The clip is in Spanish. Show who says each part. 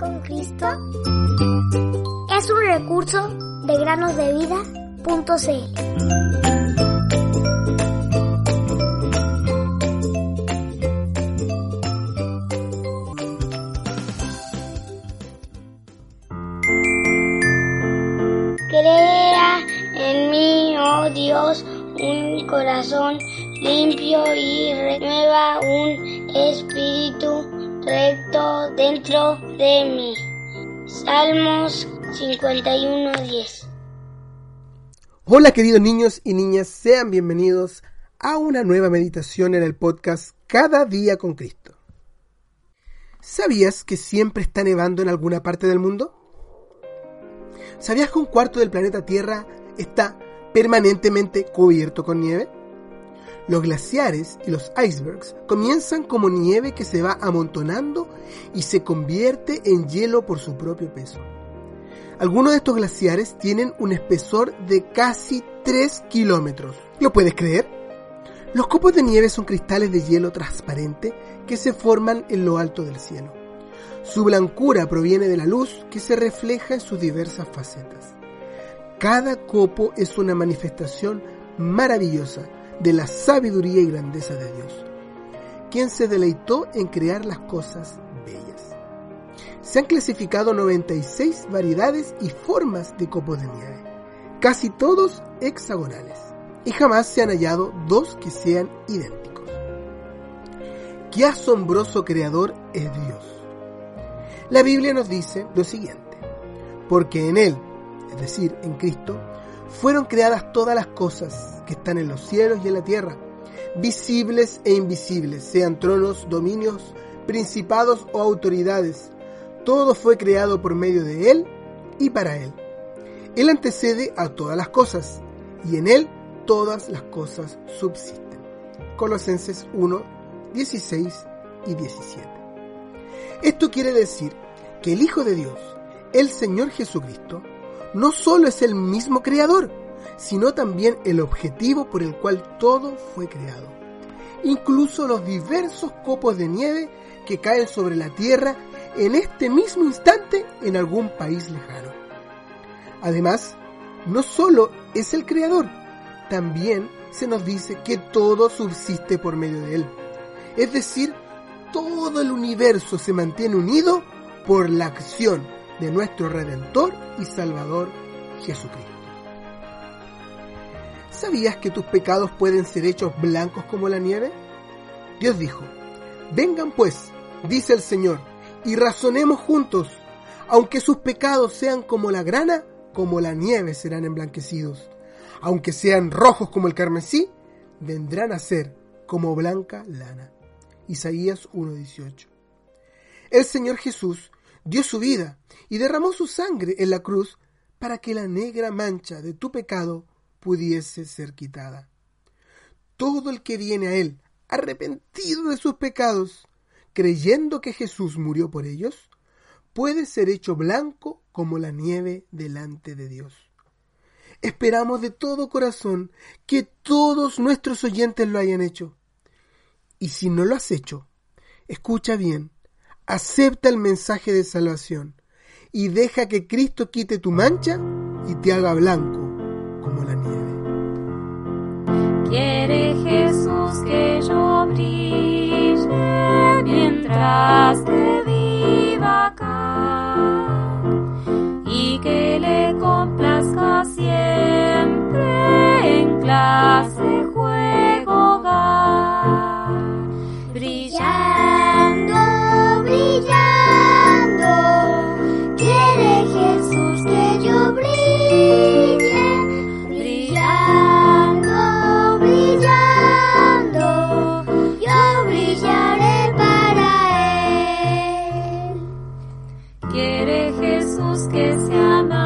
Speaker 1: con Cristo es un recurso de granosdevida.cl. Crea en mí, oh Dios, un corazón limpio y renueva un espíritu recto dentro de mí. Salmos 51:10
Speaker 2: Hola queridos niños y niñas, sean bienvenidos a una nueva meditación en el podcast Cada día con Cristo. ¿Sabías que siempre está nevando en alguna parte del mundo? ¿Sabías que un cuarto del planeta Tierra está permanentemente cubierto con nieve? Los glaciares y los icebergs comienzan como nieve que se va amontonando y se convierte en hielo por su propio peso. Algunos de estos glaciares tienen un espesor de casi 3 kilómetros. ¿Lo puedes creer? Los copos de nieve son cristales de hielo transparente que se forman en lo alto del cielo. Su blancura proviene de la luz que se refleja en sus diversas facetas. Cada copo es una manifestación maravillosa de la sabiduría y grandeza de Dios, quien se deleitó en crear las cosas bellas. Se han clasificado 96 variedades y formas de copos de nieve, casi todos hexagonales, y jamás se han hallado dos que sean idénticos. ¡Qué asombroso creador es Dios! La Biblia nos dice lo siguiente, porque en Él, es decir, en Cristo, fueron creadas todas las cosas que están en los cielos y en la tierra, visibles e invisibles, sean tronos, dominios, principados o autoridades. Todo fue creado por medio de Él y para Él. Él antecede a todas las cosas y en Él todas las cosas subsisten. Colosenses 1, 16 y 17. Esto quiere decir que el Hijo de Dios, el Señor Jesucristo, no solo es el mismo creador, sino también el objetivo por el cual todo fue creado. Incluso los diversos copos de nieve que caen sobre la Tierra en este mismo instante en algún país lejano. Además, no solo es el creador, también se nos dice que todo subsiste por medio de él. Es decir, todo el universo se mantiene unido por la acción de nuestro Redentor y Salvador Jesucristo. ¿Sabías que tus pecados pueden ser hechos blancos como la nieve? Dios dijo, vengan pues, dice el Señor, y razonemos juntos, aunque sus pecados sean como la grana, como la nieve serán emblanquecidos, aunque sean rojos como el carmesí, vendrán a ser como blanca lana. Isaías 1:18. El Señor Jesús dio su vida y derramó su sangre en la cruz para que la negra mancha de tu pecado pudiese ser quitada. Todo el que viene a Él, arrepentido de sus pecados, creyendo que Jesús murió por ellos, puede ser hecho blanco como la nieve delante de Dios. Esperamos de todo corazón que todos nuestros oyentes lo hayan hecho. Y si no lo has hecho, escucha bien, acepta el mensaje de salvación y deja que Cristo quite tu mancha y te haga blanco como la nieve.
Speaker 3: Quiere Jesús que yo brille mientras que